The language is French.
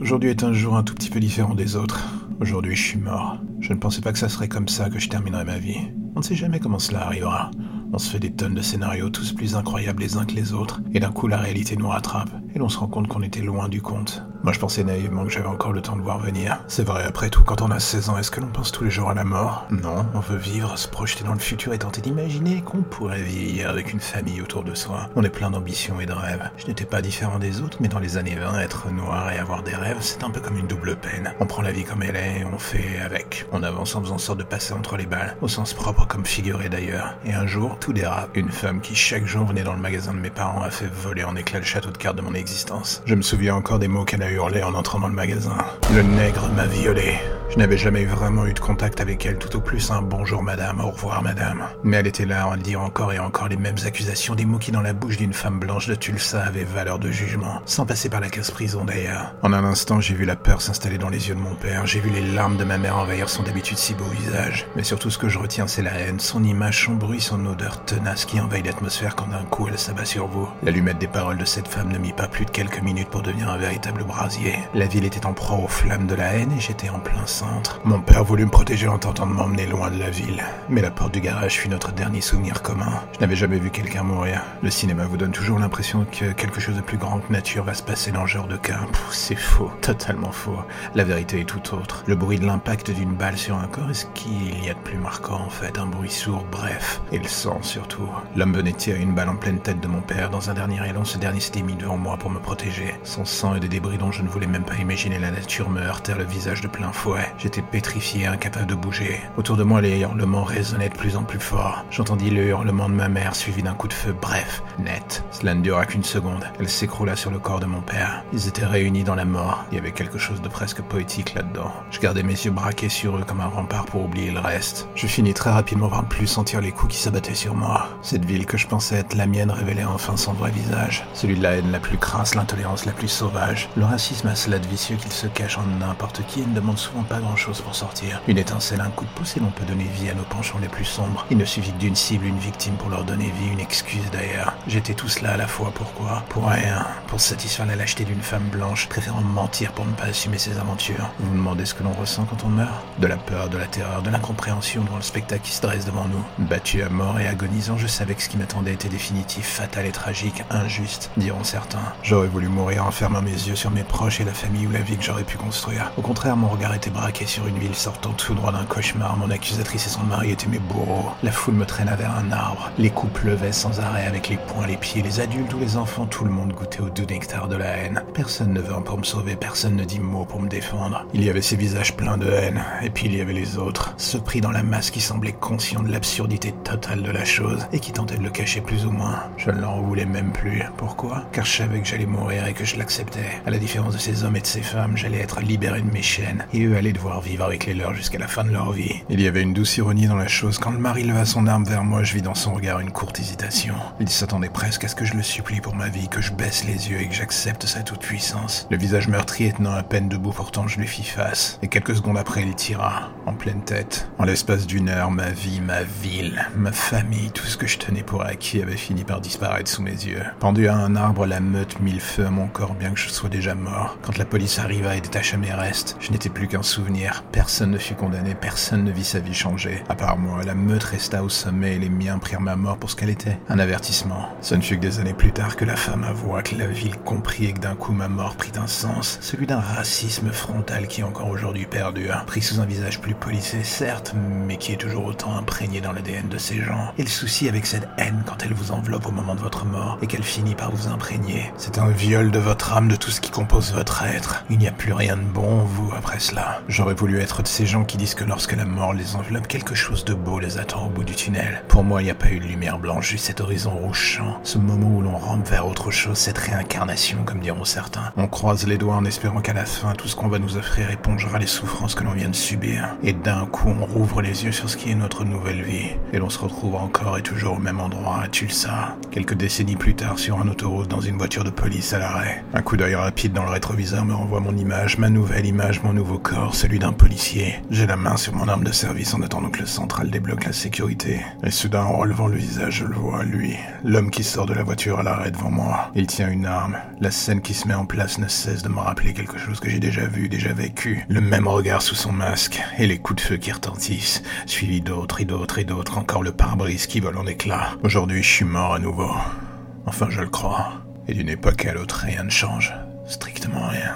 Aujourd'hui est un jour un tout petit peu différent des autres. Aujourd'hui, je suis mort. Je ne pensais pas que ça serait comme ça que je terminerais ma vie. On ne sait jamais comment cela arrivera. On se fait des tonnes de scénarios, tous plus incroyables les uns que les autres, et d'un coup la réalité nous rattrape, et l'on se rend compte qu'on était loin du compte. Moi je pensais naïvement que j'avais encore le temps de voir venir. C'est vrai, après tout, quand on a 16 ans, est-ce que l'on pense tous les jours à la mort? Non, on veut vivre, se projeter dans le futur et tenter d'imaginer qu'on pourrait vieillir avec une famille autour de soi. On est plein d'ambitions et de rêves. Je n'étais pas différent des autres, mais dans les années 20, être noir et avoir des rêves, c'est un peu comme une double peine. On prend la vie comme elle est, on fait avec. On avance en faisant sorte de passer entre les balles, au sens propre comme figuré d'ailleurs. Et un jour, tout dérape. Une femme qui chaque jour venait dans le magasin de mes parents a fait voler en éclats le château de cartes de mon existence. Je me souviens encore des mots qu'elle a hurlés en entrant dans le magasin. Le nègre m'a violé. Je n'avais jamais vraiment eu de contact avec elle, tout au plus un bonjour madame, au revoir madame. Mais elle était là en disant encore et encore les mêmes accusations, des mots qui dans la bouche d'une femme blanche de Tulsa avaient valeur de jugement, sans passer par la casse prison d'ailleurs. En un instant, j'ai vu la peur s'installer dans les yeux de mon père, j'ai vu les larmes de ma mère envahir son d'habitude si beau visage. Mais surtout ce que je retiens, c'est la haine, son image, son bruit, son odeur tenace qui envahit l'atmosphère quand d'un coup elle s'abat sur vous. L'allumette des paroles de cette femme ne mit pas plus de quelques minutes pour devenir un véritable brasier. La ville était en proie aux flammes de la haine et j'étais en plein Mon père voulut me protéger en tentant de m'emmener loin de la ville. Mais la porte du garage fut notre dernier souvenir commun. Je n'avais jamais vu quelqu'un mourir. Le cinéma vous donne toujours l'impression que quelque chose de plus grand que nature va se passer dans ce genre de cas. C'est faux, totalement faux. La vérité est tout autre. Le bruit de l'impact d'une balle sur un corps est ce qu'il y a de plus marquant en fait. Un bruit sourd, bref. Et le sang surtout. L'homme venait tirer une balle en pleine tête de mon père. Dans un dernier élan, ce dernier s'était mis devant moi pour me protéger. Son sang et des débris dont je ne voulais même pas imaginer la nature me heurtèrent le visage de plein fouet. J'étais pétrifié, incapable de bouger. Autour de moi, les hurlements résonnaient de plus en plus fort. J'entendis le hurlement de ma mère suivi d'un coup de feu bref, net. Cela ne dura qu'une seconde. Elle s'écroula sur le corps de mon père. Ils étaient réunis dans la mort. Il y avait quelque chose de presque poétique là-dedans. Je gardais mes yeux braqués sur eux comme un rempart pour oublier le reste. Je finis très rapidement par ne plus sentir les coups qui s'abattaient sur moi. Cette ville que je pensais être la mienne révélait enfin son vrai visage. Celui de la haine la plus crasse, l'intolérance la plus sauvage. Le racisme a cela de vicieux qu'il se cache en n'importe qui et ne demande souvent pas grand-chose pour sortir. Une étincelle, un coup de pouce et l'on peut donner vie à nos penchants les plus sombres. Il ne suffit que d'une cible, une victime pour leur donner vie, une excuse d'ailleurs. J'étais tout cela à la fois, pourquoi? Pour rien, pour satisfaire la lâcheté d'une femme blanche, préférant mentir pour ne pas assumer ses aventures. Vous vous demandez ce que l'on ressent quand on meurt? De la peur, de la terreur, de l'incompréhension devant le spectacle qui se dresse devant nous. Battu à mort et agonisant, je savais que ce qui m'attendait était définitif, fatal et tragique, injuste, diront certains. J'aurais voulu mourir en fermant mes yeux sur mes proches et la famille ou la vie que j'aurais pu construire. Au contraire, mon regard était sur une ville sortant tout droit d'un cauchemar. Mon accusatrice et son mari étaient mes bourreaux. La foule me traîna vers un arbre. Les coups pleuvaient sans arrêt avec les poings, les pieds, les adultes ou les enfants. Tout le monde goûtait au doux nectar de la haine. Personne ne vint pour me sauver, personne ne dit mot pour me défendre. Il y avait ces visages pleins de haine, et puis il y avait les autres, ceux pris dans la masse qui semblaient conscients de l'absurdité totale de la chose et qui tentaient de le cacher plus ou moins. Je ne leur voulais même plus. Pourquoi? Car je savais que j'allais mourir et que je l'acceptais. À la différence de ces hommes et de ces femmes, j'allais être libéré de mes chaînes, et eux allaient devoir vivre avec les leurs jusqu'à la fin de leur vie. Il y avait une douce ironie dans la chose. Quand le mari leva son arme vers moi, je vis dans son regard une courte hésitation. Il s'attendait presque à ce que je le supplie pour ma vie, que je baisse les yeux et que j'accepte sa toute-puissance. Le visage meurtrier tenant à peine debout, pourtant je lui fis face. Et quelques secondes après, il tira, en pleine tête. En l'espace d'une heure, ma vie, ma ville, ma famille, tout ce que je tenais pour acquis avait fini par disparaître sous mes yeux. Pendu à un arbre, la meute mit le feu à mon corps, bien que je sois déjà mort. Quand la police arriva et détacha mes restes, je n'étais plus qu'un souvenir. Personne ne fut condamné, personne ne vit sa vie changer. À part moi, la meute resta au sommet et les miens prirent ma mort pour ce qu'elle était. Un avertissement. Ce ne fut que des années plus tard que la femme avoua que la ville comprit et que d'un coup ma mort prit un sens, celui d'un racisme frontal qui encore aujourd'hui perdure, pris sous un visage plus polissé certes, mais qui est toujours autant imprégné dans l'ADN de ces gens. Et le souci avec cette haine quand elle vous enveloppe au moment de votre mort et qu'elle finit par vous imprégner, c'est un viol de votre âme, de tout ce qui compose votre être. Il n'y a plus rien de bon en vous après cela. J'aurais voulu être de ces gens qui disent que lorsque la mort les enveloppe, quelque chose de beau les attend au bout du tunnel. Pour moi, il n'y a pas eu de lumière blanche, juste cet horizon rougeant, ce moment où l'on rampe vers autre chose, cette réincarnation, comme diront certains. On croise les doigts en espérant qu'à la fin, tout ce qu'on va nous offrir épongera les souffrances que l'on vient de subir. Et d'un coup, on rouvre les yeux sur ce qui est notre nouvelle vie. Et l'on se retrouve encore et toujours au même endroit, à Tulsa. Quelques décennies plus tard, sur un autoroute, dans une voiture de police à l'arrêt. Un coup d'œil rapide dans le rétroviseur me renvoie mon image, ma nouvelle image, mon nouveau corps, celui d'un policier. J'ai la main sur mon arme de service en attendant que le central débloque la sécurité. Et soudain, en relevant le visage, je le vois, lui. L'homme qui sort de la voiture à l'arrêt devant moi. Il tient une arme. La scène qui se met en place ne cesse de me rappeler quelque chose que j'ai déjà vu, déjà vécu. Le même regard sous son masque, et les coups de feu qui retentissent, suivis d'autres et d'autres et d'autres, encore le pare-brise qui vole en éclats. Aujourd'hui, je suis mort à nouveau. Enfin, je le crois. Et d'une époque à l'autre, rien ne change. Strictement rien.